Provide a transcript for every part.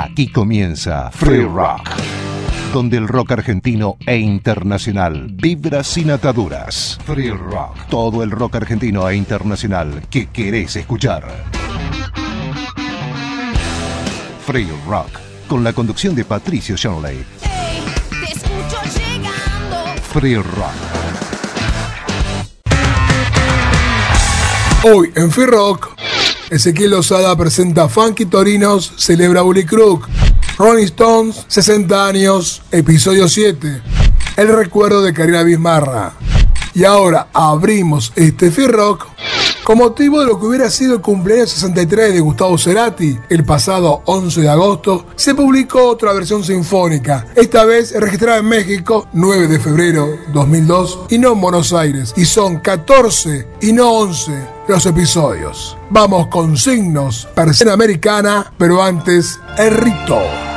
Aquí comienza Free Rock, donde el rock argentino e internacional vibra sin ataduras. Free Rock, todo el rock argentino e internacional que querés escuchar. Free Rock, con la conducción de Patricio Shanley. Hey, te escucho llegando. Free Rock. Hoy en Free Rock, Ezequiel Lozada presenta Funky Torinos, celebra Bully Crook. Rolling Stones, 60 años, episodio 7. El recuerdo de Karina Bismarra. Y ahora abrimos este Free Rock con motivo de lo que hubiera sido el cumpleaños 63 de Gustavo Cerati, el pasado 11 de agosto, se publicó otra versión sinfónica, esta vez registrada en México, 9 de febrero 2002, y no en Buenos Aires, y son 14 y no 11 los episodios. Vamos con signos, persiana americana, pero antes, el rito.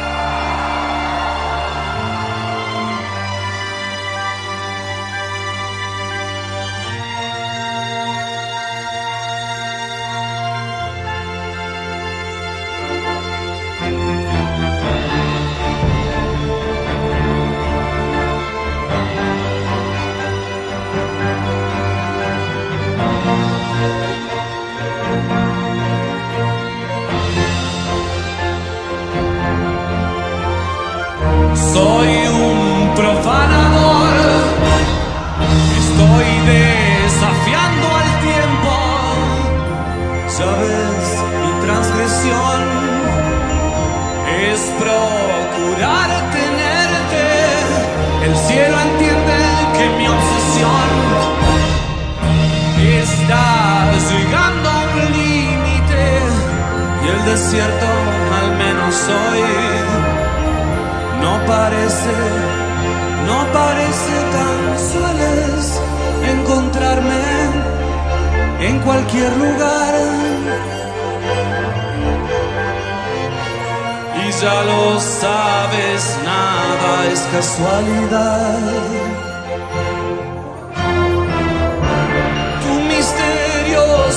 Está llegando a un límite y el desierto al menos hoy no parece, no parece tan sueles encontrarme en cualquier lugar. Y ya lo sabes, nada es casualidad.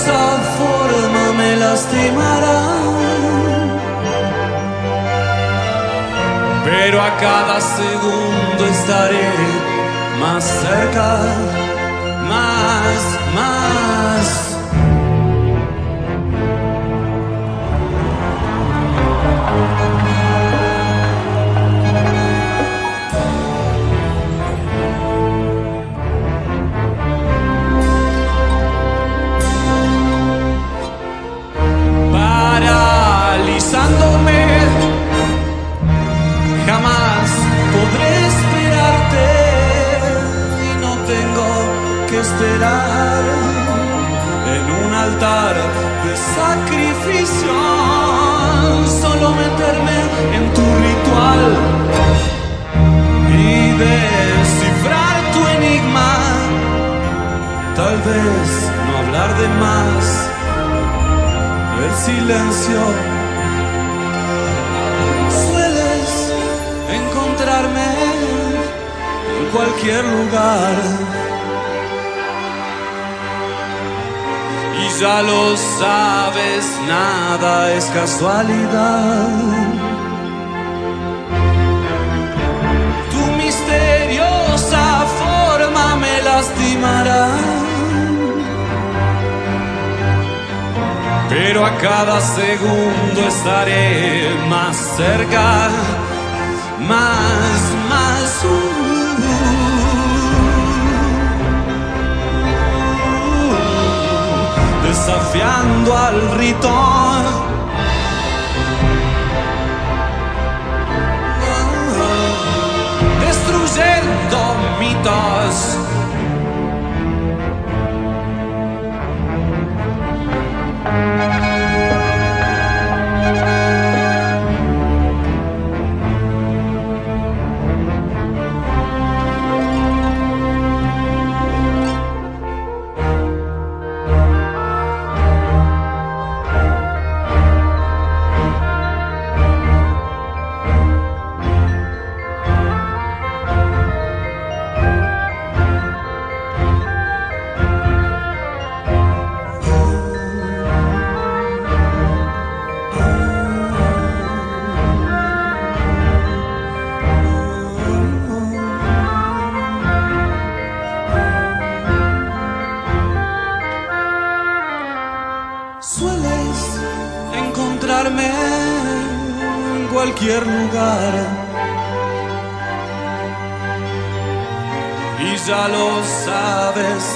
Misteriosa forma me lastimará. pero a cada segundo estaré más cerca, más, más. En un altar de sacrificio. Solo meterme en tu ritual y descifrar tu enigma. Tal vez no hablar de más. El silencio sueles encontrarme en cualquier lugar. Ya lo sabes, nada es casualidad. Tu misteriosa forma me lastimará. Pero a cada segundo estaré más cerca, más, más. Desafiando al rito. Destruyendo mitos.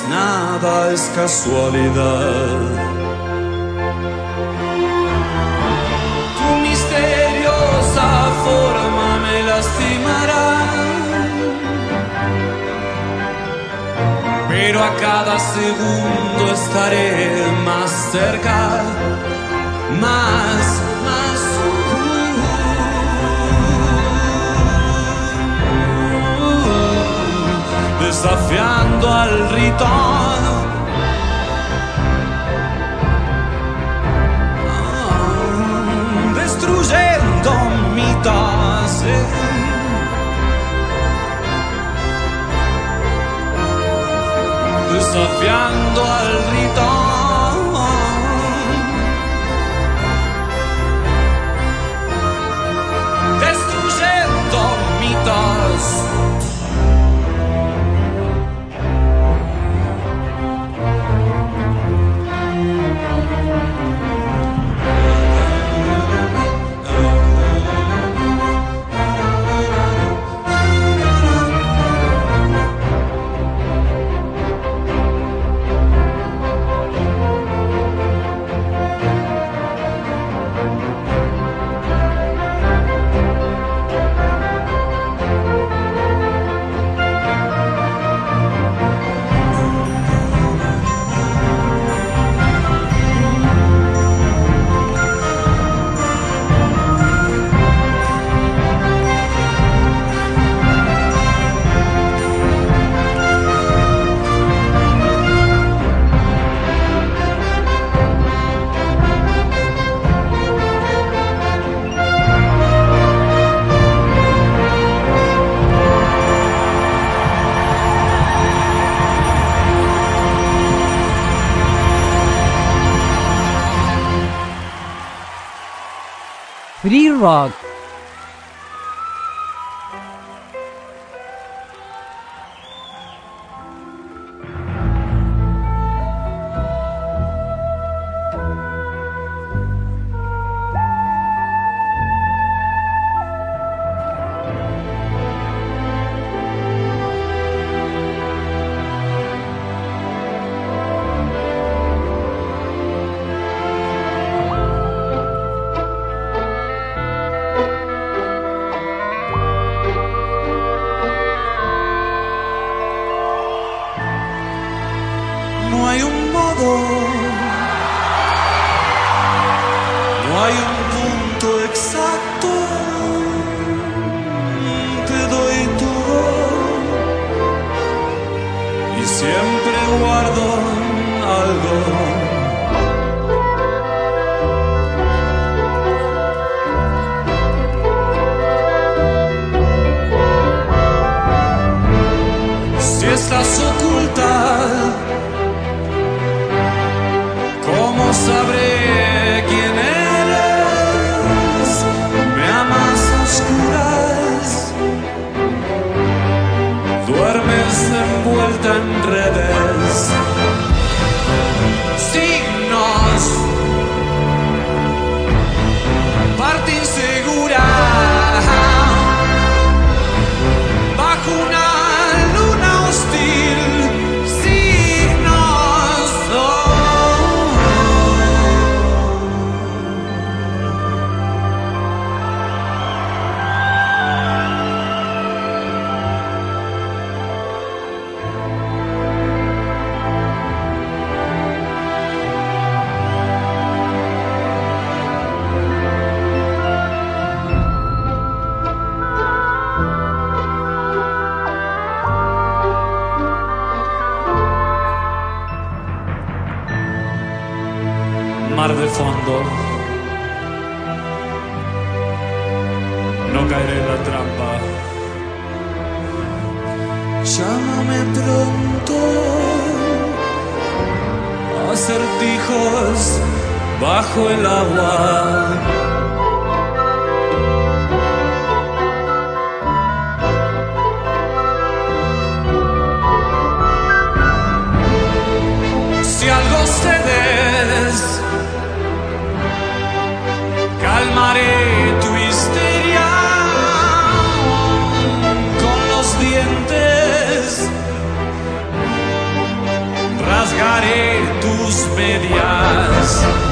Nada es casualidad. Tu misteriosa forma me lastimará. Pero a cada segundo estaré más cerca, más, más. Al rito. Ah, Destruyendo mitos. eh. desafiando al rito. Free Rock. Mar de fondo. No caeré en la trampa. Llámame pronto. Acertijos bajo el agua. Rasgaré tus medias.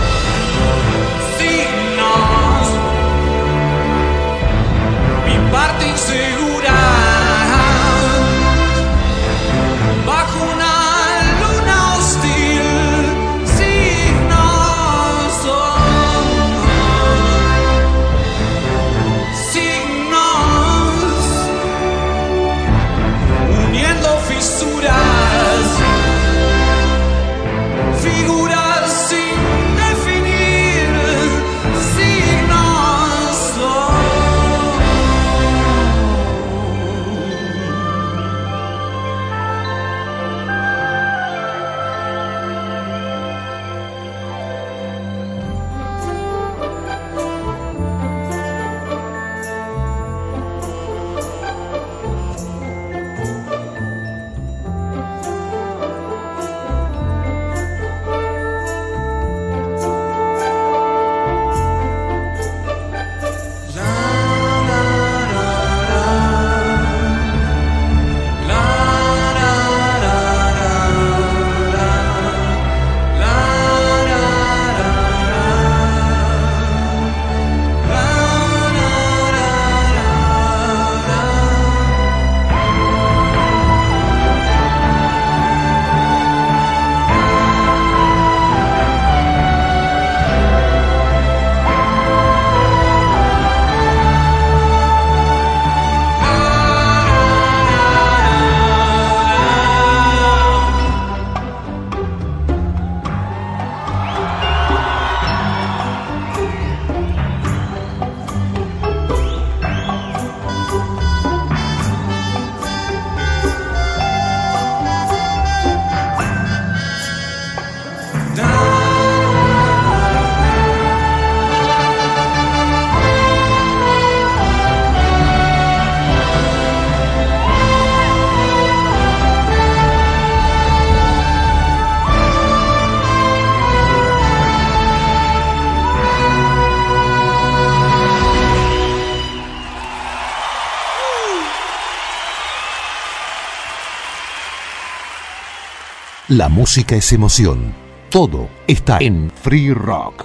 La música es emoción. Todo está en Free Rock.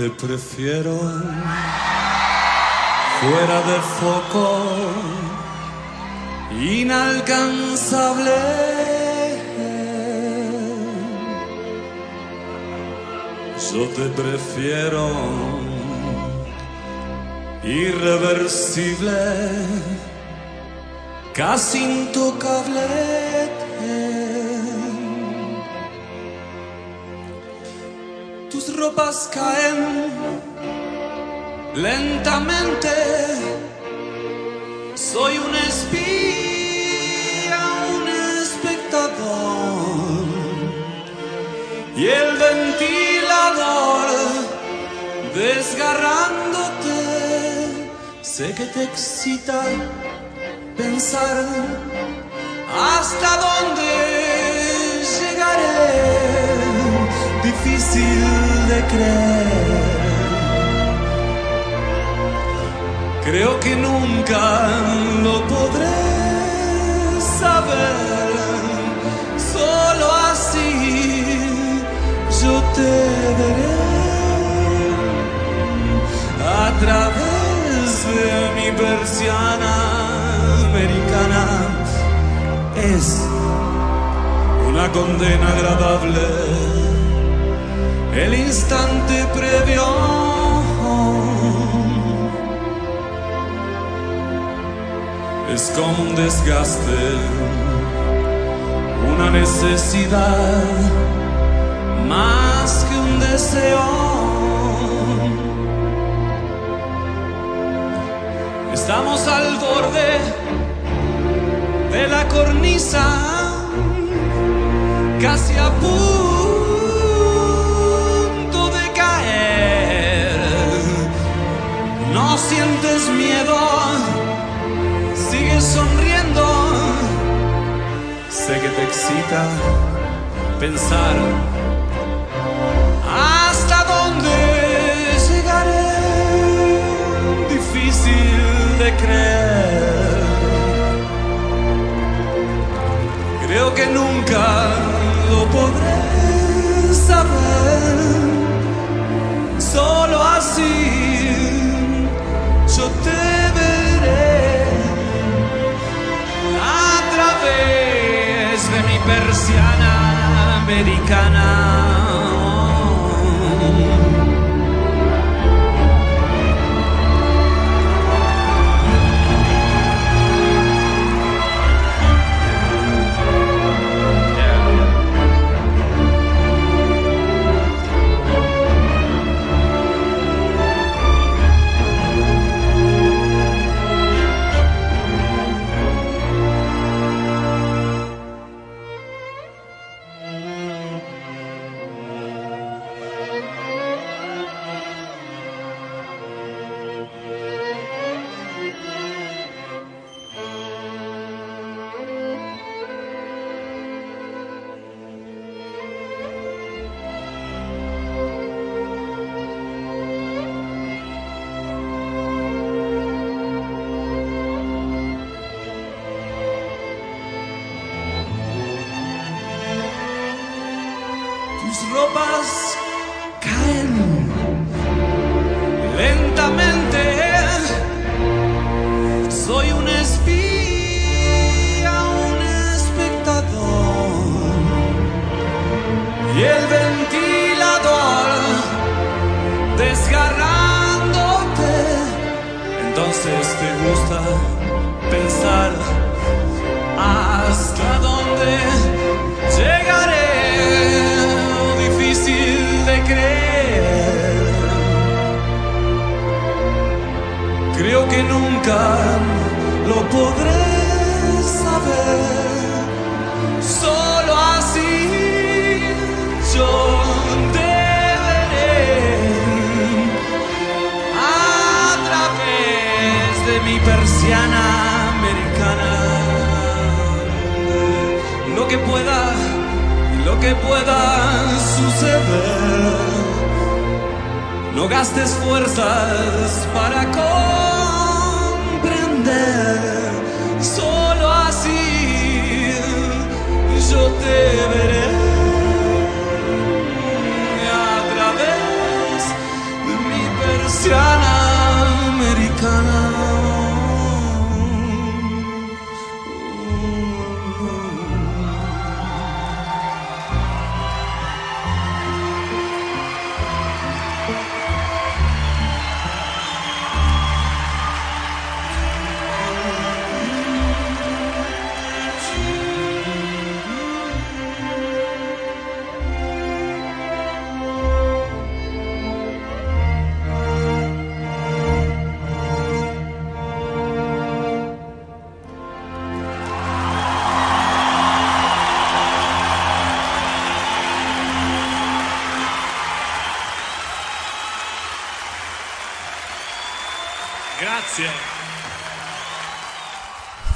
Te prefiero fuera de foco, inalcanzable. Yo te prefiero irreversible, casi intocable. Tus ropas caen lentamente. Soy un espía, un espectador. Y el ventilador desgarrándote. Sé que te excita pensar hasta dónde llegaré difícil Creo que nunca lo podré saber. Solo así yo te veré a través de mi persiana americana. Es un una condena agradable, el instante previo. Es como un desgaste, una necesidad, más que un deseo. Estamos al borde de la cornisa, casi a punto sientes miedo, sigues sonriendo. Sé que te excita pensar hasta dónde llegaré. Difícil de creer. Creo que nunca lo podré saber. Solo así través de mi persiana americana.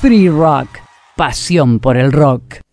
Free Rock. Pasión por el rock.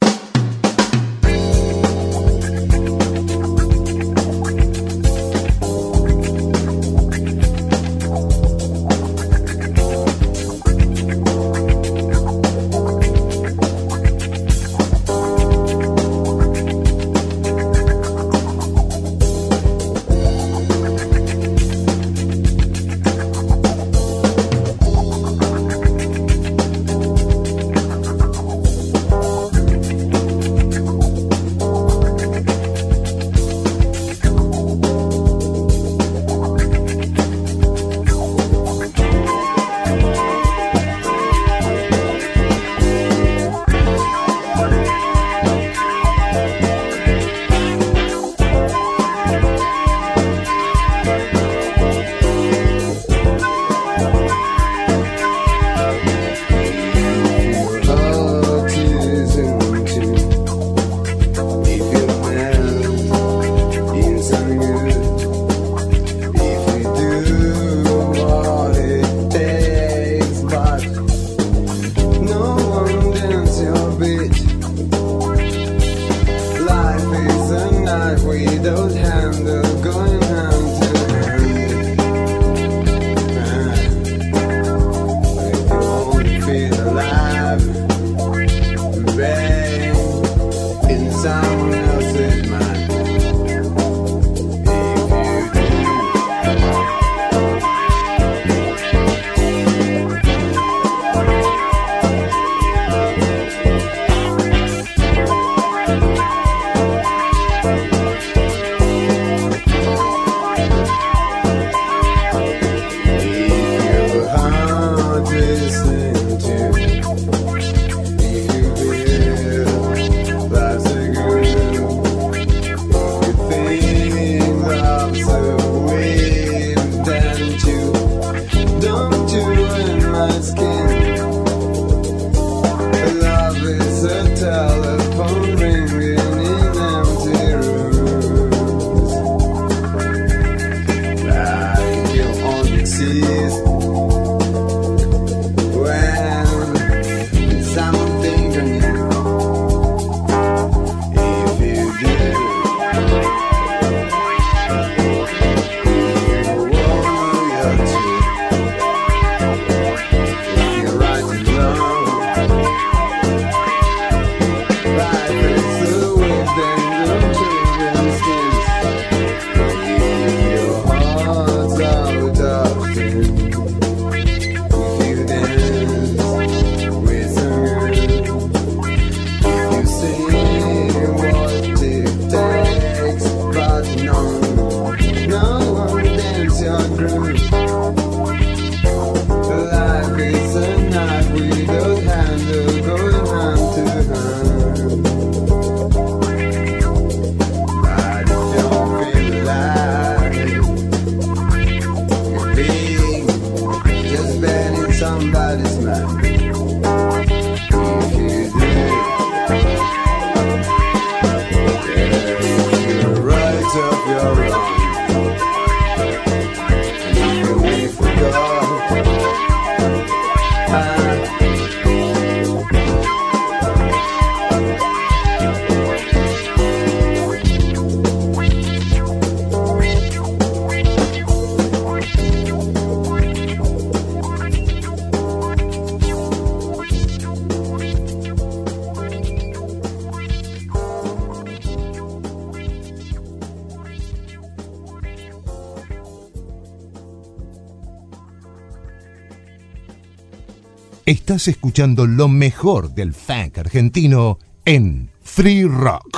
Estás escuchando lo mejor del funk argentino en Free Rock.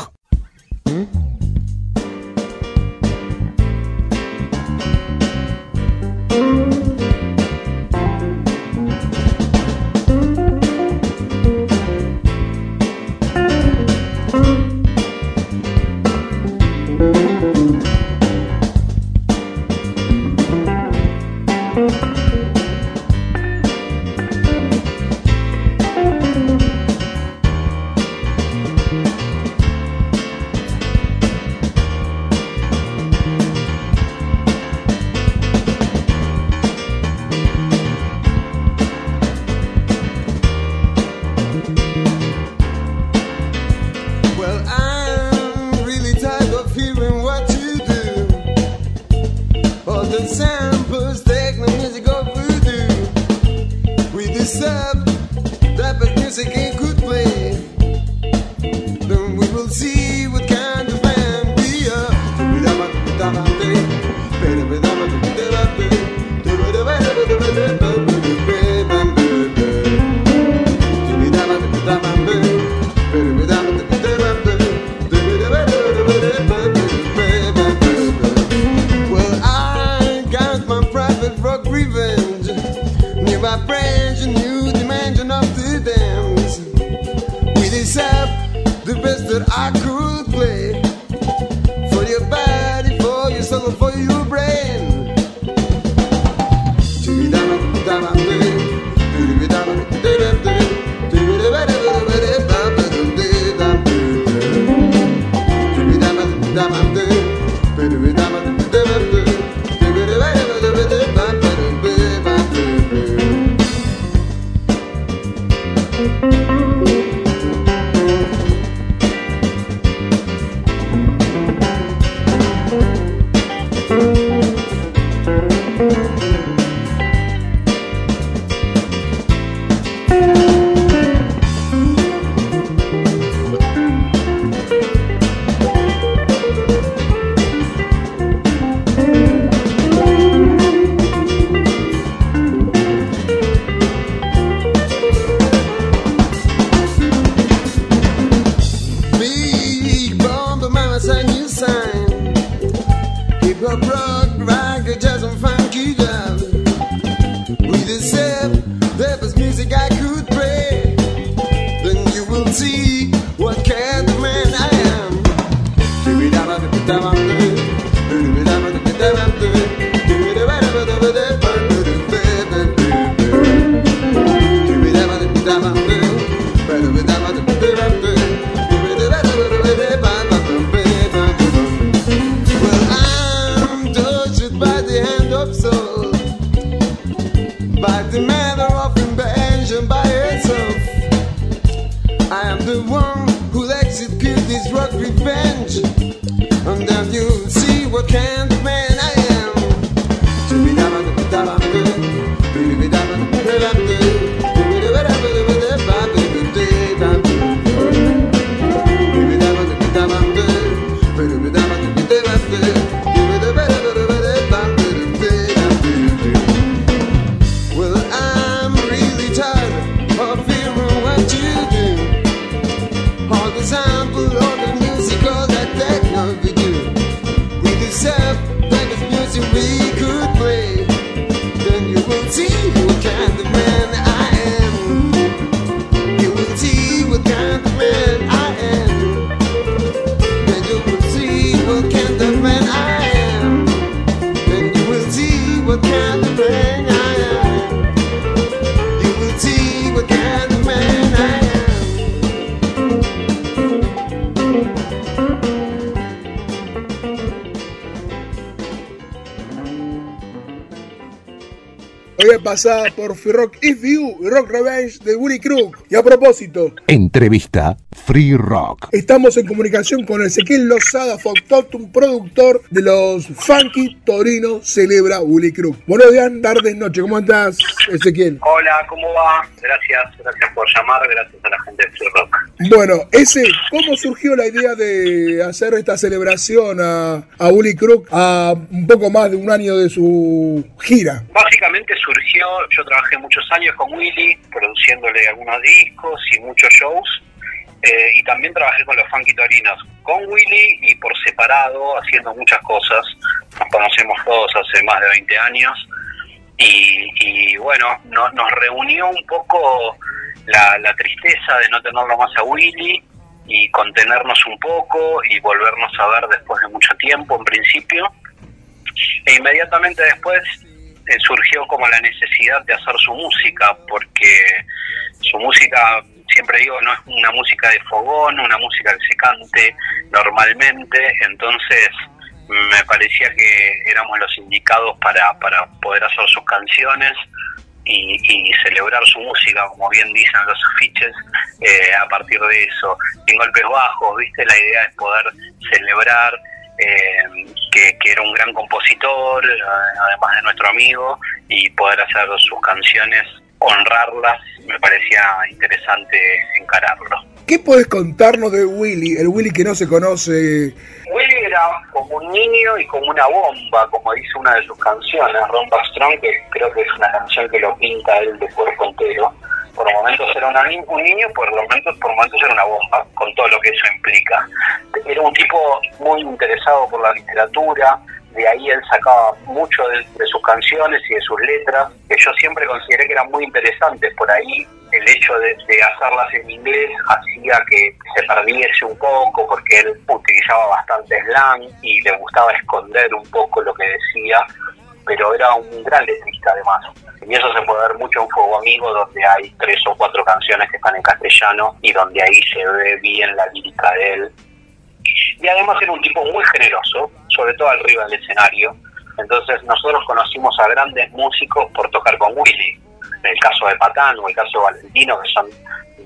Por Rock If You y Rock Revenge de Willy Crook. Y a propósito, Entrevista Free Rock. estamos en comunicación con Ezequiel Lozada Factotum, productor de los Funky Torino Celebra Willy Crook. Buenos días, tardes, noches. ¿Cómo estás, Ezequiel? Hola, ¿cómo va? Gracias, gracias por llamar, gracias a la gente de Free Rock. Bueno, ese, ¿cómo surgió la idea de hacer esta celebración a, a Willy Crook a un poco más de un año de su gira? Básicamente surgió, yo trabajé muchos años con Willy, produciéndole algunos discos y muchos shows, eh, y también trabajé con los Funky Torinos, con Willy y por separado, haciendo muchas cosas. Nos conocemos todos hace más de 20 años, y, y bueno, no- nos reunió un poco la, tristeza de no tenerlo más a Willy y contenernos un poco y volvernos a ver después de mucho tiempo en principio. E inmediatamente después eh, surgió como la necesidad de hacer su música, porque su música, siempre digo, no es una música de fogón, una música que se cante normalmente, entonces me parecía que éramos los indicados para, para poder hacer sus canciones y, y celebrar su música, como bien dicen los afiches, eh, a partir de eso, sin golpes bajos, ¿viste? La idea es poder celebrar eh, que, que era un gran compositor, eh, además de nuestro amigo, y poder hacer sus canciones, honrarlas, me parecía interesante encararlo. ¿Qué podés contarnos de Willy, el Willy que no se conoce? Willy era como un niño y como una bomba, como dice una de sus canciones, Rompa Strong, que creo que es una canción que lo pinta él de cuerpo entero. Por momentos era una un niño, por momentos, por momentos era una bomba, con todo lo que eso implica. Era un tipo muy interesado por la literatura, de ahí él sacaba mucho de, sus canciones y de sus letras, que yo siempre consideré que eran muy interesantes. Por ahí el hecho de, de hacerlas en inglés hacía que se perdiese un poco, porque él utilizaba bastante slang y le gustaba esconder un poco lo que decía, pero era un gran letrista además. Y eso se puede ver mucho en Fuego Amigo, donde hay tres o cuatro canciones que están en castellano y donde ahí se ve bien la lírica de él y además era un tipo muy generoso, sobre todo arriba del escenario. Entonces nosotros conocimos a grandes músicos por tocar con Willy, en el caso de Patán o el caso de Valentino, que son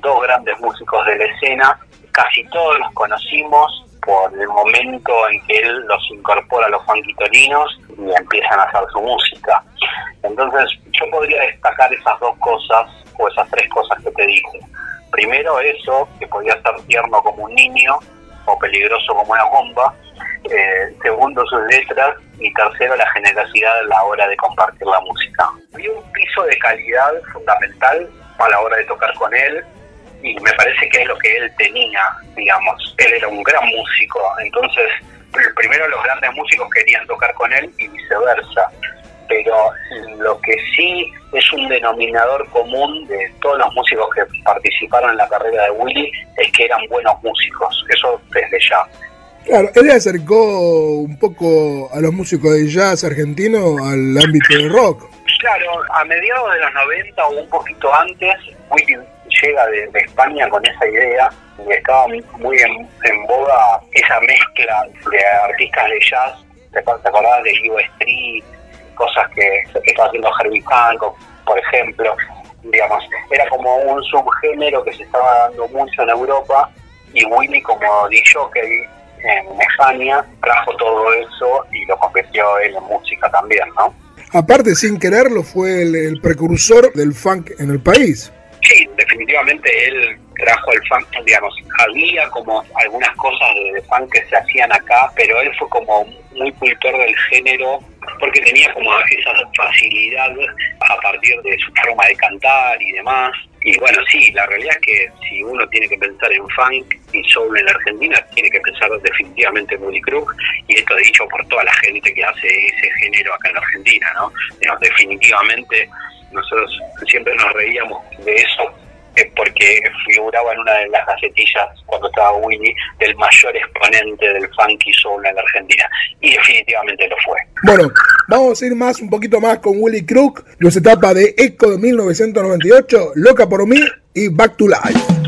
dos grandes músicos de la escena, casi todos los conocimos por el momento en que él los incorpora a los fanquitorinos y empiezan a hacer su música. Entonces yo podría destacar esas dos cosas o esas tres cosas que te dije. Primero eso, que podía ser tierno como un niño o peligroso como una bomba. Eh, segundo, sus letras. Y tercero, la generosidad a la hora de compartir la música. Había un piso de calidad fundamental a la hora de tocar con él y me parece que es lo que él tenía, digamos. Él era un gran músico, entonces pr- primero los grandes músicos querían tocar con él y viceversa. Pero lo que sí es un denominador común de todos los músicos que participaron en la carrera de Willy es que eran buenos músicos, eso desde ya. Claro, él acercó un poco a los músicos de jazz argentino al ámbito del rock. Claro, a mediados de los 90 o un poquito antes, Willy llega de, de España con esa idea y estaba muy en, en boga esa mezcla de artistas de jazz. ¿Te, ac- te acordás de U Street? Cosas que, que estaba haciendo Herbie Hancock, por ejemplo. Digamos, era como un subgénero que se estaba dando mucho en Europa y Willy como DJ en España trajo todo eso y lo convirtió él en música también, ¿no? Aparte, sin quererlo, fue el, el precursor del funk en el país. Sí, definitivamente él trajo el funk, digamos, había como algunas cosas de, de funk que se hacían acá, pero él fue como muy cultor del género porque tenía como esa facilidad a partir de su forma de cantar y demás. Y bueno, sí, la realidad es que si uno tiene que pensar en funk y soul en la Argentina, tiene que pensar definitivamente en Willy Crook, y esto dicho por toda la gente que hace ese género acá en la Argentina, ¿no? Definitivamente nosotros siempre nos reíamos de eso porque figuraba en una de las gacetillas cuando estaba Willy del mayor exponente del funky soul en la Argentina y definitivamente lo fue. Bueno, vamos a ir más, un poquito más con Willy Crook, los etapas de Echo de 1998, Loca por mí y Back to Life.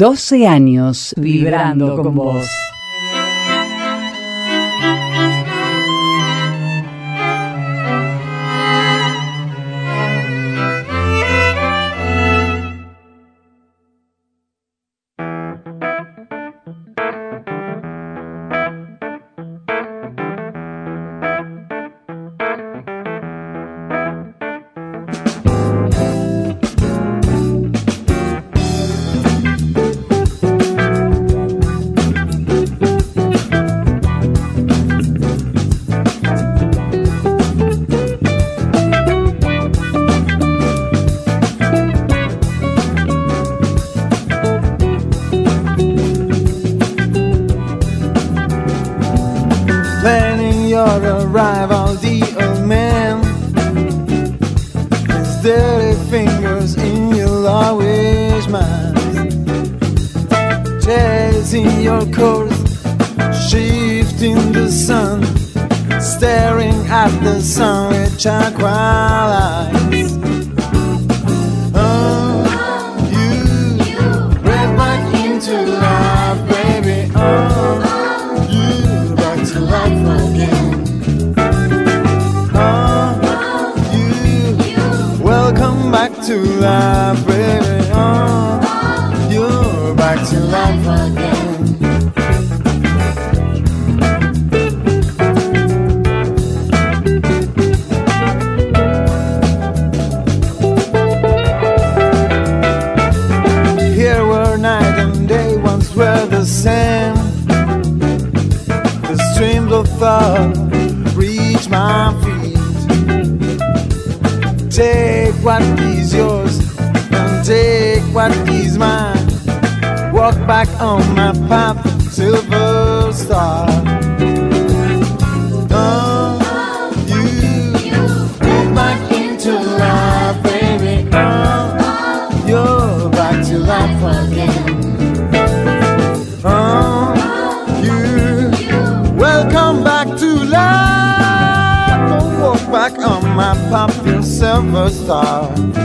12 años vibrando con vos. Planning your arrival, the old man. His dirty fingers in your always mind. Chasing your course, shifting the sun, staring at the sun with chakra eyes. Into life, baby. Oh, you're back to life again. What is yours and take what is mine. Walk back on my path, pop yourself a star.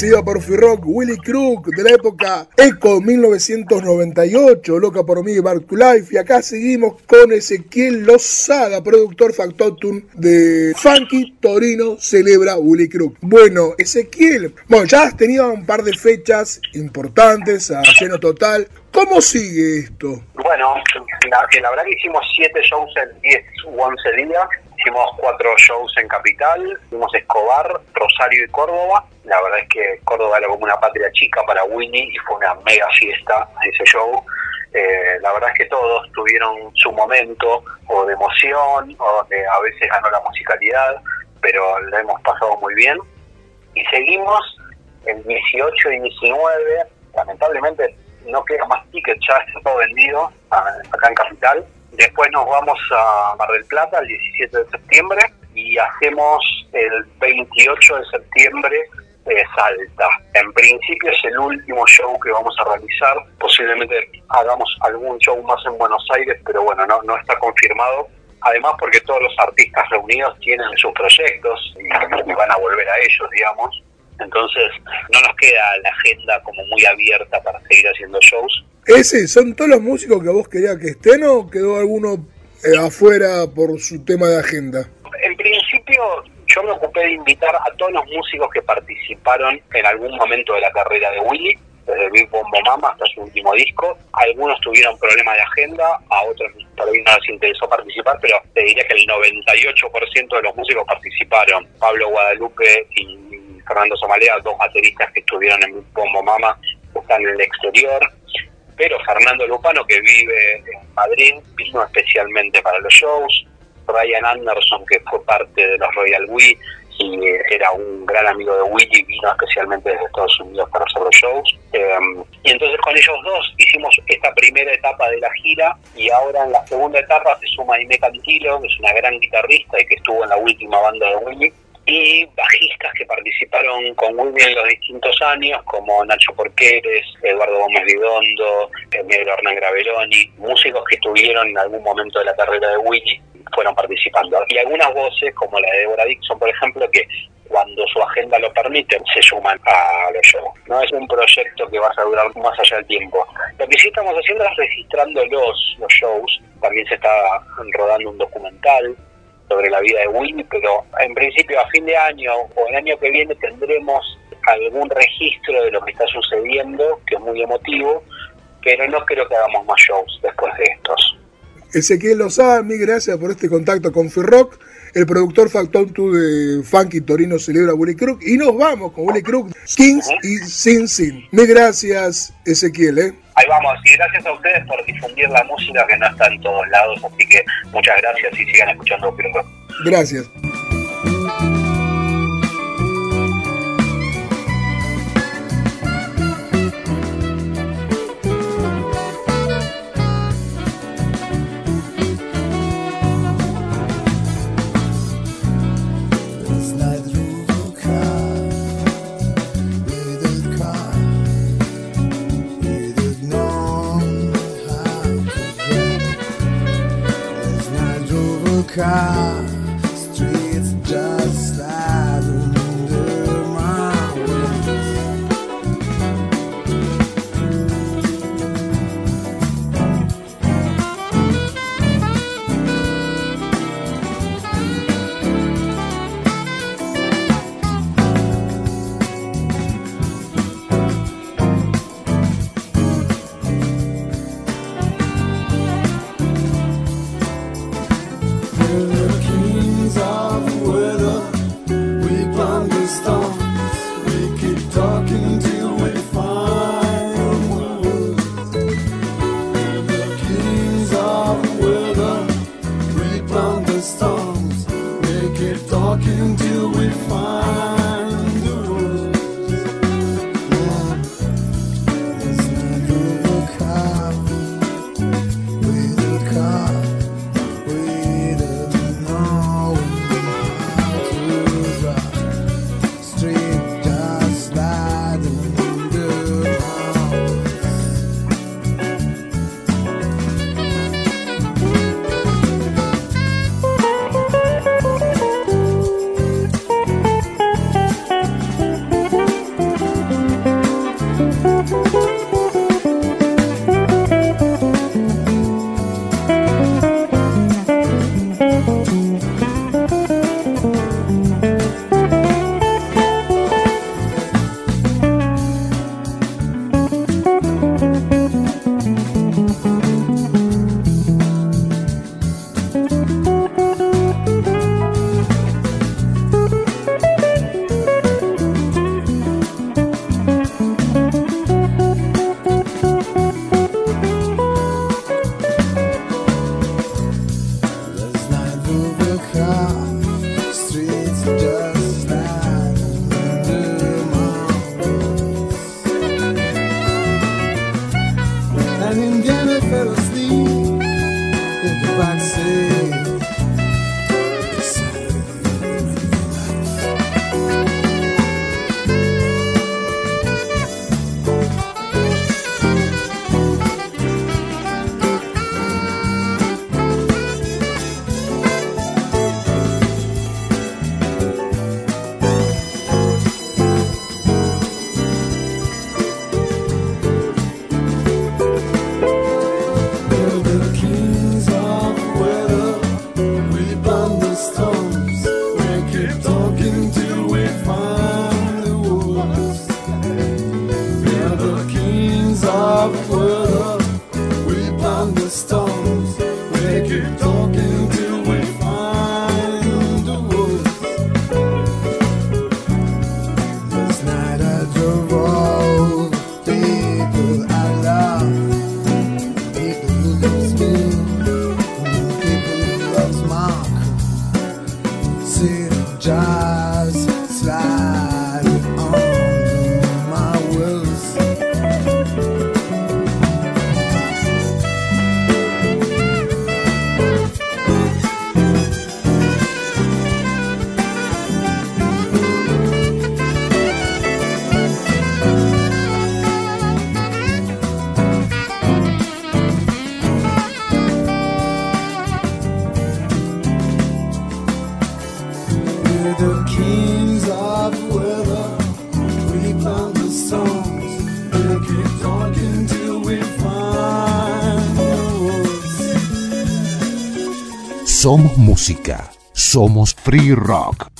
Iba por Rock, Willy Crook, de la época Eco 1998, Loca por mí, Back to Life. Y acá seguimos con Ezequiel Lozada, productor factotum de Funky Torino Celebra Willy Crook. Bueno, Ezequiel, bueno, ya has tenido un par de fechas importantes a lleno total. ¿Cómo sigue esto? Bueno, la, la verdad que hicimos siete shows en 10 u 11 días. Hicimos cuatro shows en Capital, fuimos Escobar, Rosario y Córdoba. La verdad es que Córdoba era como una patria chica para Winnie y fue una mega fiesta ese show. Eh, la verdad es que todos tuvieron su momento o de emoción o donde a veces ganó la musicalidad, pero la hemos pasado muy bien. Y seguimos el 18 y 19, lamentablemente no queda más tickets, ya está todo vendido a- acá en Capital. Después nos vamos a Mar del Plata el 17 de septiembre y hacemos el 28 de septiembre Salta. En principio es el último show que vamos a realizar. Posiblemente hagamos algún show más en Buenos Aires, pero bueno, no, no está confirmado. Además porque todos los artistas reunidos tienen sus proyectos y, y van a volver a ellos, digamos. Entonces no nos queda la agenda como muy abierta para seguir haciendo shows. ¿Ese son todos los músicos que vos querías que estén o quedó alguno eh, afuera por su tema de agenda? En principio yo me ocupé de invitar a todos los músicos que participaron en algún momento de la carrera de Willy, desde Big Bombo Mama hasta su último disco. Algunos tuvieron problemas de agenda, a otros por ahí no les interesó participar, pero te diría que el 98% de los músicos participaron. Pablo Guadalupe y Fernando Somalea, dos bateristas que estuvieron en Bombo Mama, están en el exterior. Pero Fernando Lupano, que vive en Madrid, vino especialmente para los shows. Ryan Anderson, que fue parte de los Royal We y era un gran amigo de Willy, vino especialmente desde Estados Unidos para hacer los shows. Eh, y entonces con ellos dos hicimos esta primera etapa de la gira y ahora en la segunda etapa se suma Ime Cantilo, que es una gran guitarrista y que estuvo en la última banda de Willy, y bajistas que participaron con Willy en los distintos años, como Nacho Porqueres, Eduardo Gómez Vidondo, el negro Hernán Graveloni, músicos que estuvieron en algún momento de la carrera de Willy fueron participando. Y algunas voces, como la de Deborah Dixon, por ejemplo, que cuando su agenda lo permite, se suman a los shows. No es un proyecto que va a durar más allá del tiempo. Lo que sí estamos haciendo es registrando los, los shows. También se está rodando un documental sobre la vida de Winnie, pero en principio a fin de año o el año que viene tendremos algún registro de lo que está sucediendo, que es muy emotivo, pero no creo que hagamos más shows después de estos. Ezequiel Lozada, mil gracias por este contacto con Firrock, el productor Factor 2 de Funky Torino celebra Willy Crook y nos vamos con Willy Crook, Kings y Sin Sin. Mil gracias Ezequiel, ¿eh? Ahí vamos, y gracias a ustedes por difundir la música que no está en todos lados, así que muchas gracias y sigan escuchando. Gracias. Car, Somos música. Somos Free Rock.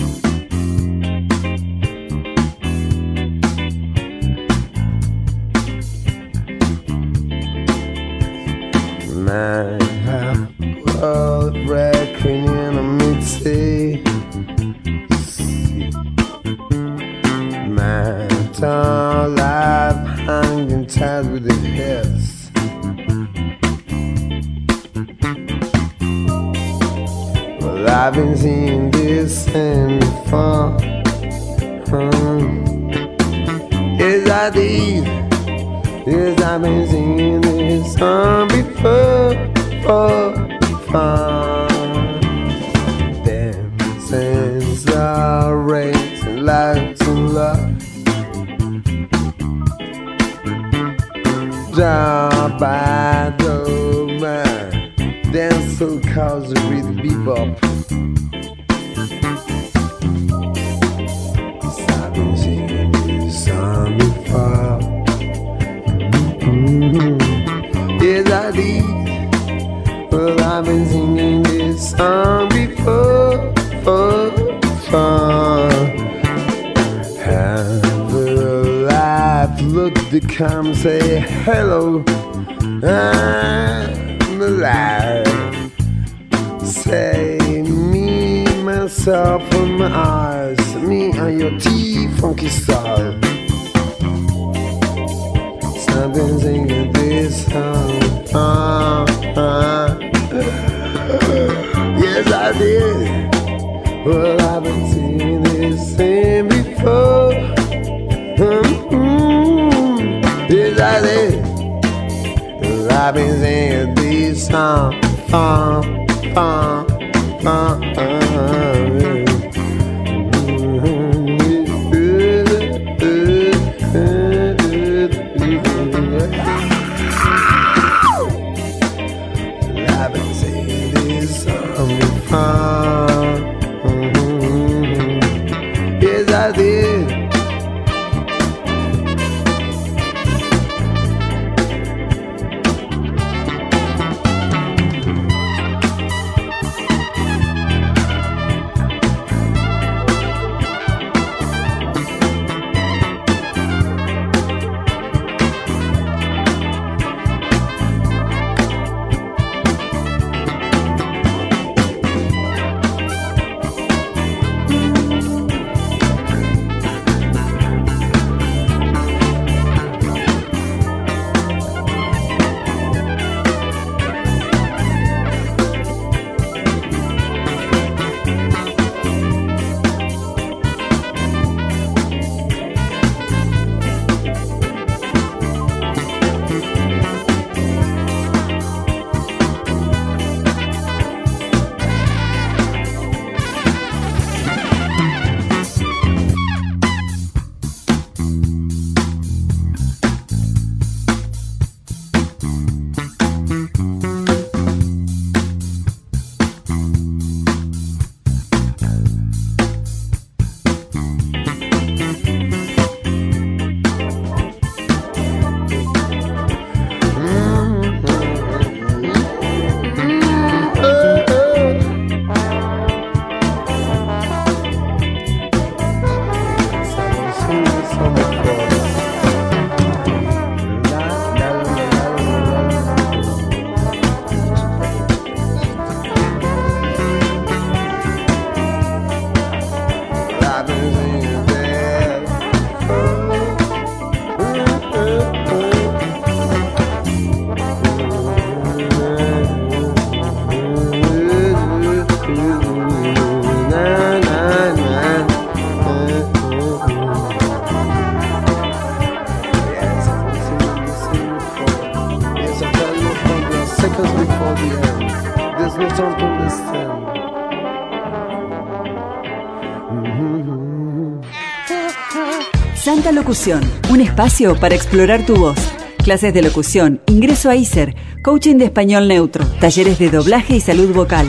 Un espacio para explorar tu voz. Clases de locución, ingreso a ISER, coaching de español neutro, talleres de doblaje y salud vocal.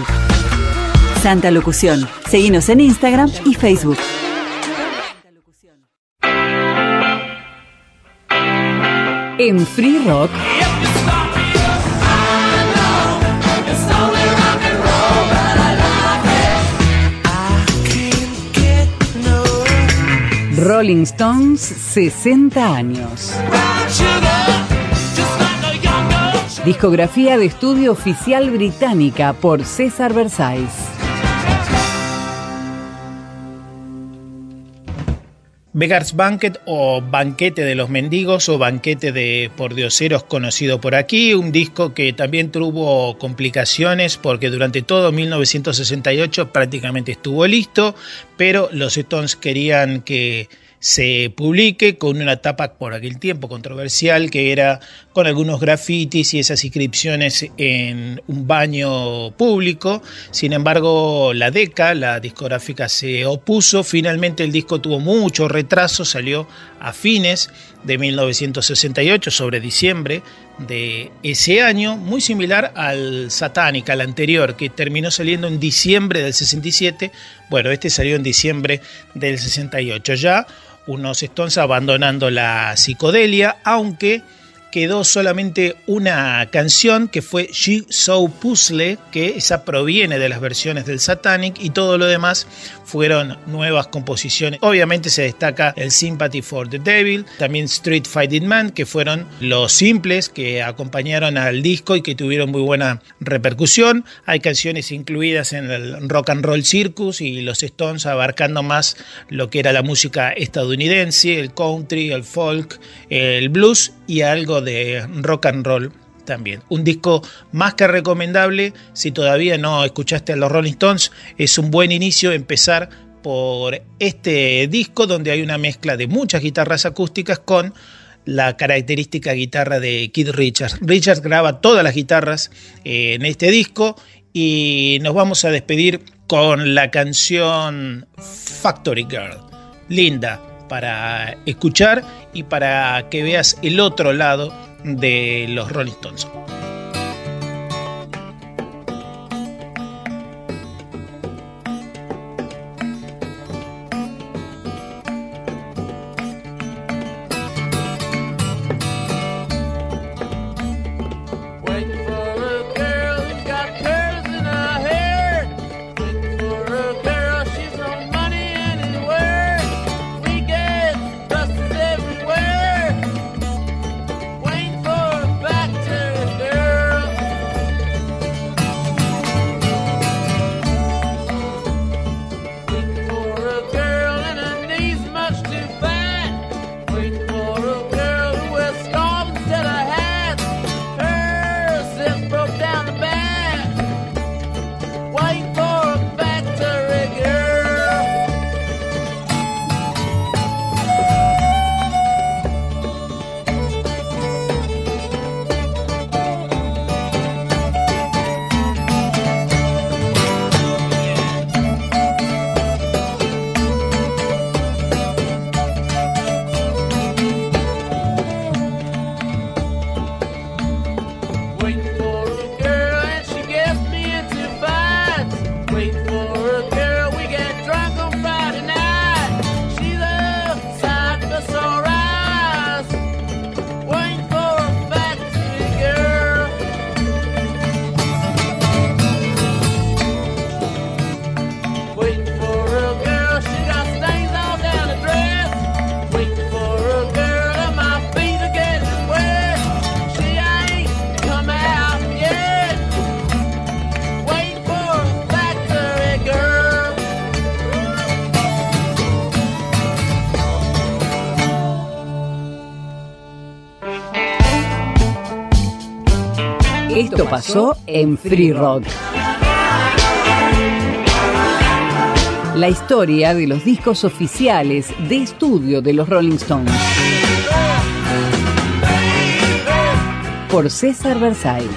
Santa Locución. Seguinos en Instagram y Facebook. En Free Rock, Rolling Stones 60 años. Discografía de estudio oficial británica por César Versailles. Beggar's Banquet o Banquete de los Mendigos o Banquete de Pordioseros conocido por aquí, un disco que también tuvo complicaciones porque durante todo 1968 prácticamente estuvo listo, pero los Stones querían que se publique con una tapa por aquel tiempo controversial que era con algunos grafitis y esas inscripciones en un baño público. Sin embargo, la DECA, la discográfica, se opuso. Finalmente el disco tuvo mucho retraso, salió a fines de 1968, sobre diciembre de ese año, muy similar al Satanic, al anterior, que terminó saliendo en diciembre del 67. Bueno, este salió en diciembre del 68. Ya unos Stones abandonando la psicodelia, aunque quedó solamente una canción que fue She So Puzzle, que esa proviene de las versiones del Satanic y todo lo demás fueron nuevas composiciones. Obviamente se destaca el Sympathy for the Devil, también Street Fighting Man, que fueron los simples que acompañaron al disco y que tuvieron muy buena repercusión. Hay canciones incluidas en el Rock and Roll Circus y los Stones abarcando más lo que era la música estadounidense, el country, el folk, el blues y algo de rock and roll también. Un disco más que recomendable, si todavía no escuchaste a los Rolling Stones, es un buen inicio empezar por este disco donde hay una mezcla de muchas guitarras acústicas con la característica guitarra de Keith Richards. Richards graba todas las guitarras eh, en este disco y nos vamos a despedir con la canción Factory Girl. Linda para escuchar y para que veas el otro lado de los Rolling Stones. En Free Rock. La historia de los discos oficiales de estudio de los Rolling Stones. Por César Versailles.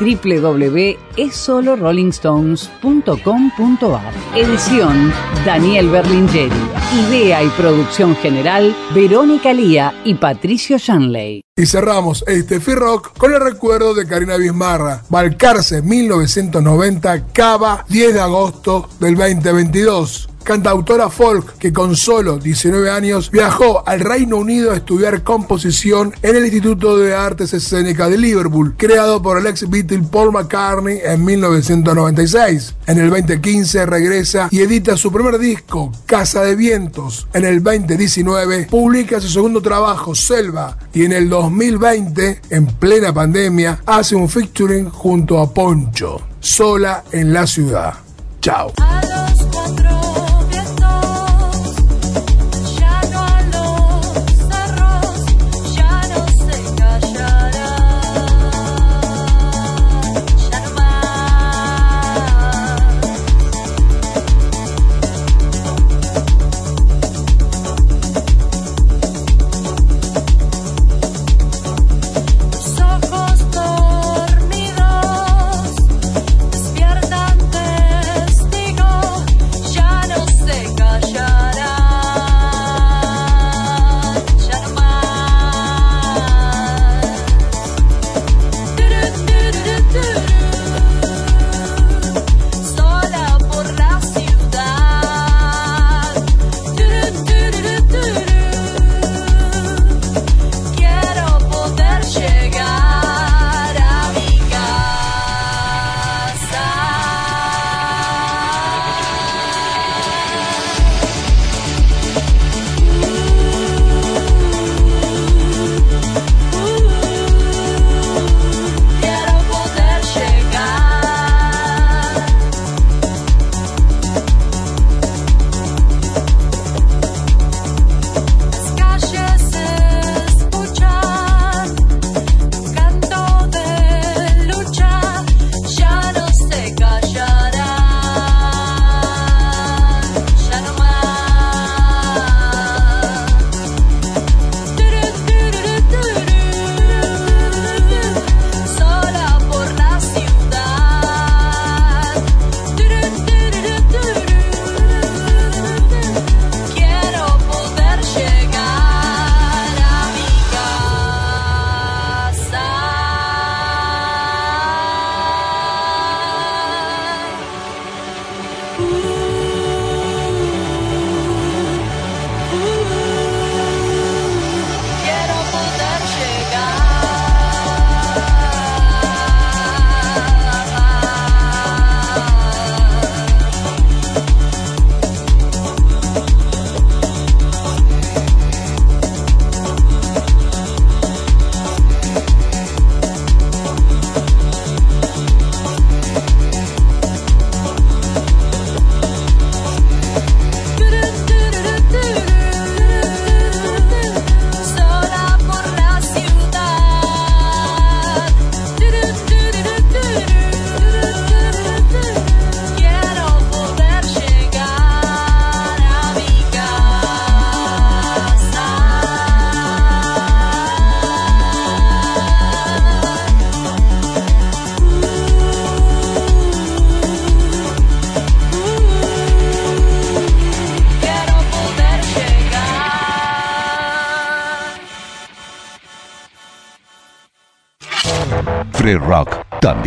www.esolorrollingstones.com.ar Edición Daniel Berlingeri. Idea y producción general Verónica Lía y Patricio Shanley. Y cerramos este Free Rock con el recuerdo de Karina Bismarra. Balcarce 1990, Cava 10 de agosto del 2022 cantautora folk que con solo 19 años viajó al Reino Unido a estudiar composición en el Instituto de Artes Escénicas de Liverpool, creado por el ex Beatle Paul McCartney en 1996. En el 2015 regresa y edita su primer disco, Casa de Vientos. En el 2019 publica su segundo trabajo, Selva, y en el 2020, en plena pandemia, hace un featuring junto a Poncho, sola en la ciudad. Chao.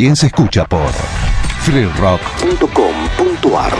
También se escucha por freerock.com.ar